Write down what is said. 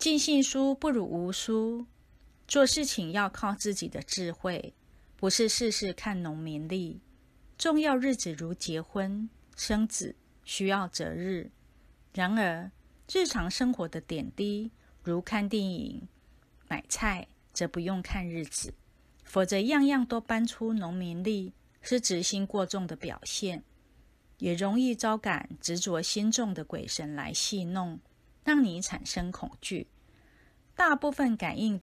尽信书不如无书，做事情要靠自己的智慧，不是事事看农民历。重要日子如结婚、生子，需要择日；然而日常生活的点滴，如看电影、买菜，则不用看日子，否则样样都搬出农民历，是执心过重的表现，也容易招感执着心重的鬼神来戏弄。让你产生恐惧。大部分感应